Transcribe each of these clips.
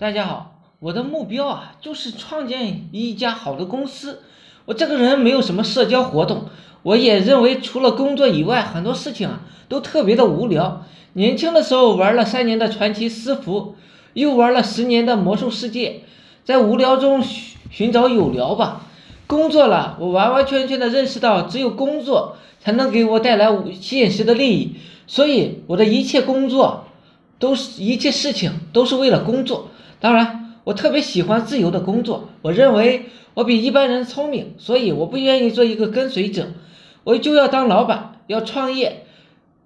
大家好，我的目标啊就是创建一家好的公司。我这个人没有什么社交活动，我也认为除了工作以外，很多事情啊都特别的无聊。年轻的时候玩了三年的传奇私服，又玩了十年的魔兽世界，在无聊中寻寻找有聊吧。工作了，我完完全全的认识到，只有工作才能给我带来现实的利益，所以我的一切工作。都是一切事情都是为了工作，当然，我特别喜欢自由的工作。我认为我比一般人聪明，所以我不愿意做一个跟随者，我就要当老板，要创业。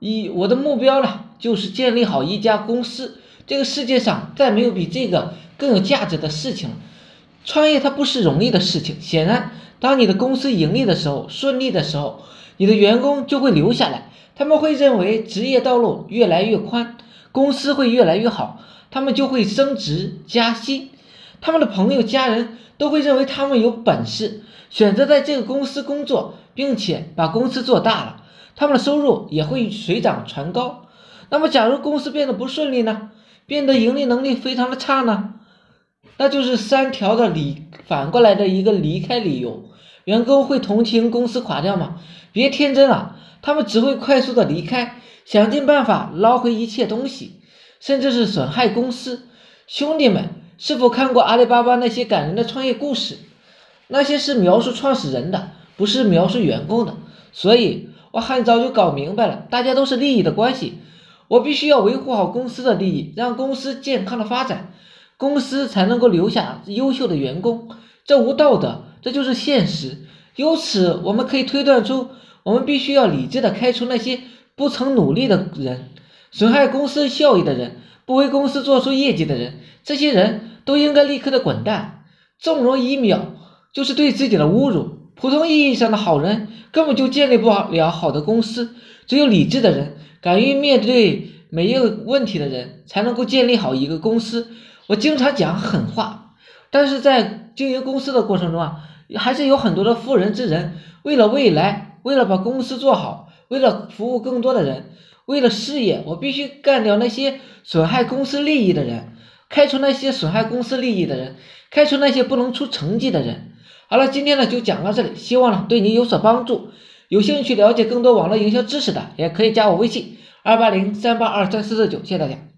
一我的目标呢，就是建立好一家公司。这个世界上再没有比这个更有价值的事情了。创业它不是容易的事情。显然，当你的公司盈利的时候，顺利的时候，你的员工就会留下来，他们会认为职业道路越来越宽。公司会越来越好，他们就会升职加薪，他们的朋友家人都会认为他们有本事，选择在这个公司工作，并且把公司做大了，他们的收入也会水涨船高。那么，假如公司变得不顺利呢？变得盈利能力非常的差呢？那就是三条的理反过来的一个离开理由。员工会同情公司垮掉吗？别天真了，他们只会快速的离开。想尽办法捞回一切东西，甚至是损害公司。兄弟们，是否看过阿里巴巴那些感人的创业故事？那些是描述创始人的，不是描述员工的。所以我很早就搞明白了，大家都是利益的关系。我必须要维护好公司的利益，让公司健康的发展，公司才能够留下优秀的员工。这无道德，这就是现实。由此，我们可以推断出，我们必须要理智的开除那些。不曾努力的人，损害公司效益的人，不为公司做出业绩的人，这些人都应该立刻的滚蛋。纵容一秒，就是对自己的侮辱。普通意义上的好人根本就建立不了好的公司。只有理智的人，敢于面对每一个问题的人，才能够建立好一个公司。我经常讲狠话，但是在经营公司的过程中啊，还是有很多的妇人之仁，为了未来，为了把公司做好。为了服务更多的人，为了事业，我必须干掉那些损害公司利益的人，开除那些损害公司利益的人，开除那些不能出成绩的人。好了，今天呢就讲到这里，希望呢对你有所帮助。有兴趣了解更多网络营销知识的，也可以加我微信二八零三八二三四四九，谢谢大家。